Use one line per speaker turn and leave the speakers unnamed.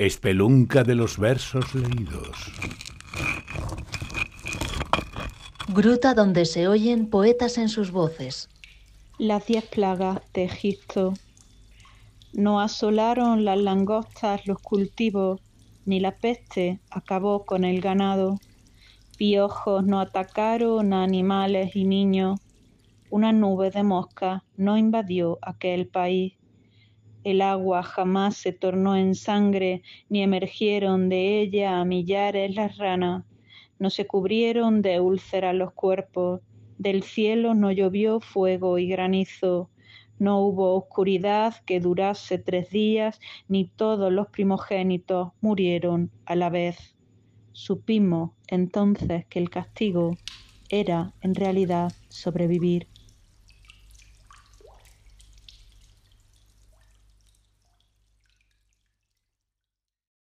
Espelunca de los versos leídos.
Gruta donde se oyen poetas en sus voces.
Las diez plagas de Egipto. No asolaron las langostas los cultivos, ni la peste acabó con el ganado. Piojos no atacaron a animales y niños. Una nube de moscas no invadió aquel país. El agua jamás se tornó en sangre, ni emergieron de ella a millares las ranas. No se cubrieron de úlceras los cuerpos. Del cielo no llovió fuego y granizo. No hubo oscuridad que durase tres días, ni todos los primogénitos murieron a la vez. Supimos entonces que el castigo era en realidad sobrevivir.